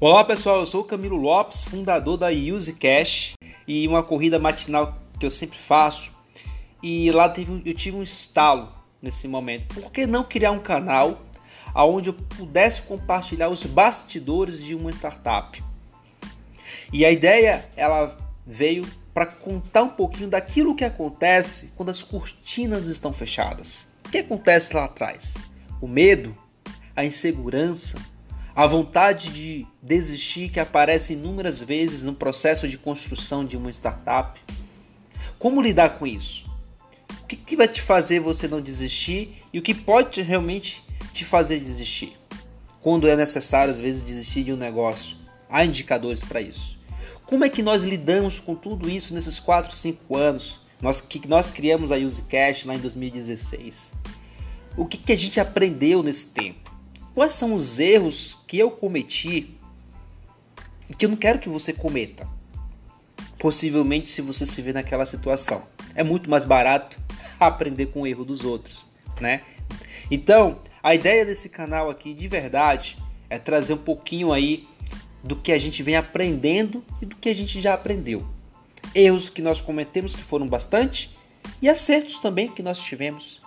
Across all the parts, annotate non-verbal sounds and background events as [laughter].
Olá pessoal, eu sou o Camilo Lopes, fundador da Use Cash e uma corrida matinal que eu sempre faço. E lá teve, eu tive um estalo nesse momento. Por que não criar um canal onde eu pudesse compartilhar os bastidores de uma startup? E a ideia ela veio para contar um pouquinho daquilo que acontece quando as cortinas estão fechadas. O que acontece lá atrás? O medo, a insegurança, a vontade de desistir que aparece inúmeras vezes no processo de construção de uma startup. Como lidar com isso? O que, que vai te fazer você não desistir e o que pode realmente te fazer desistir? Quando é necessário, às vezes, desistir de um negócio. Há indicadores para isso. Como é que nós lidamos com tudo isso nesses 4, 5 anos? Nós, que nós criamos a UseCash lá em 2016. O que, que a gente aprendeu nesse tempo? Quais são os erros que eu cometi e que eu não quero que você cometa? Possivelmente, se você se vê naquela situação, é muito mais barato [laughs] aprender com o erro dos outros, né? Então, a ideia desse canal aqui, de verdade, é trazer um pouquinho aí do que a gente vem aprendendo e do que a gente já aprendeu. Erros que nós cometemos que foram bastante e acertos também que nós tivemos.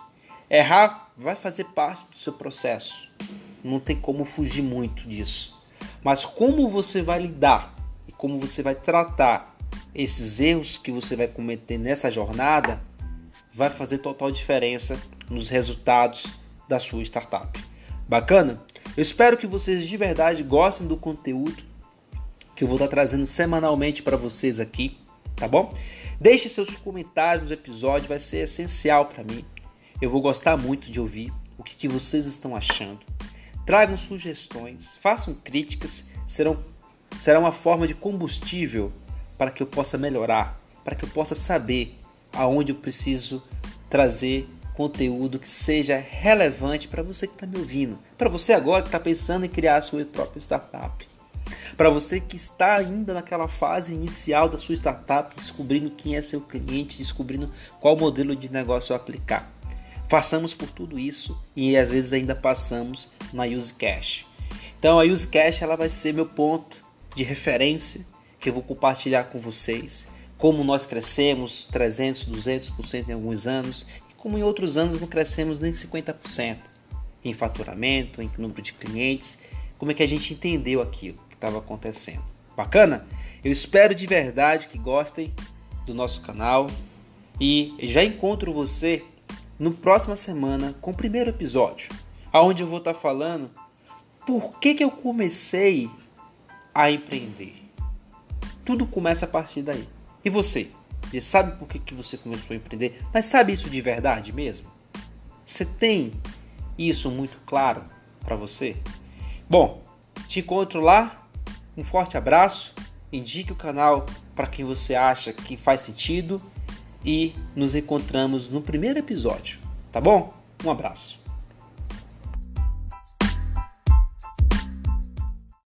Errar vai fazer parte do seu processo não tem como fugir muito disso. Mas como você vai lidar e como você vai tratar esses erros que você vai cometer nessa jornada vai fazer total diferença nos resultados da sua startup. Bacana? Eu espero que vocês de verdade gostem do conteúdo que eu vou estar trazendo semanalmente para vocês aqui, tá bom? Deixe seus comentários no episódio, vai ser essencial para mim. Eu vou gostar muito de ouvir o que, que vocês estão achando. Tragam sugestões, façam críticas, serão, será uma forma de combustível para que eu possa melhorar, para que eu possa saber aonde eu preciso trazer conteúdo que seja relevante para você que está me ouvindo, para você agora que está pensando em criar a sua própria startup, para você que está ainda naquela fase inicial da sua startup, descobrindo quem é seu cliente, descobrindo qual modelo de negócio aplicar. Passamos por tudo isso e às vezes ainda passamos na Use Cash. Então a Use Cash ela vai ser meu ponto de referência que eu vou compartilhar com vocês. Como nós crescemos 300, 200% em alguns anos e como em outros anos não crescemos nem 50% em faturamento, em número de clientes. Como é que a gente entendeu aquilo que estava acontecendo? Bacana? Eu espero de verdade que gostem do nosso canal e já encontro você no próxima semana com o primeiro episódio, aonde eu vou estar falando por que, que eu comecei a empreender. Tudo começa a partir daí. E você? Você sabe por que, que você começou a empreender? Mas sabe isso de verdade mesmo? Você tem isso muito claro para você? Bom, te encontro lá. Um forte abraço. Indique o canal para quem você acha que faz sentido e nos encontramos no primeiro episódio, tá bom? Um abraço.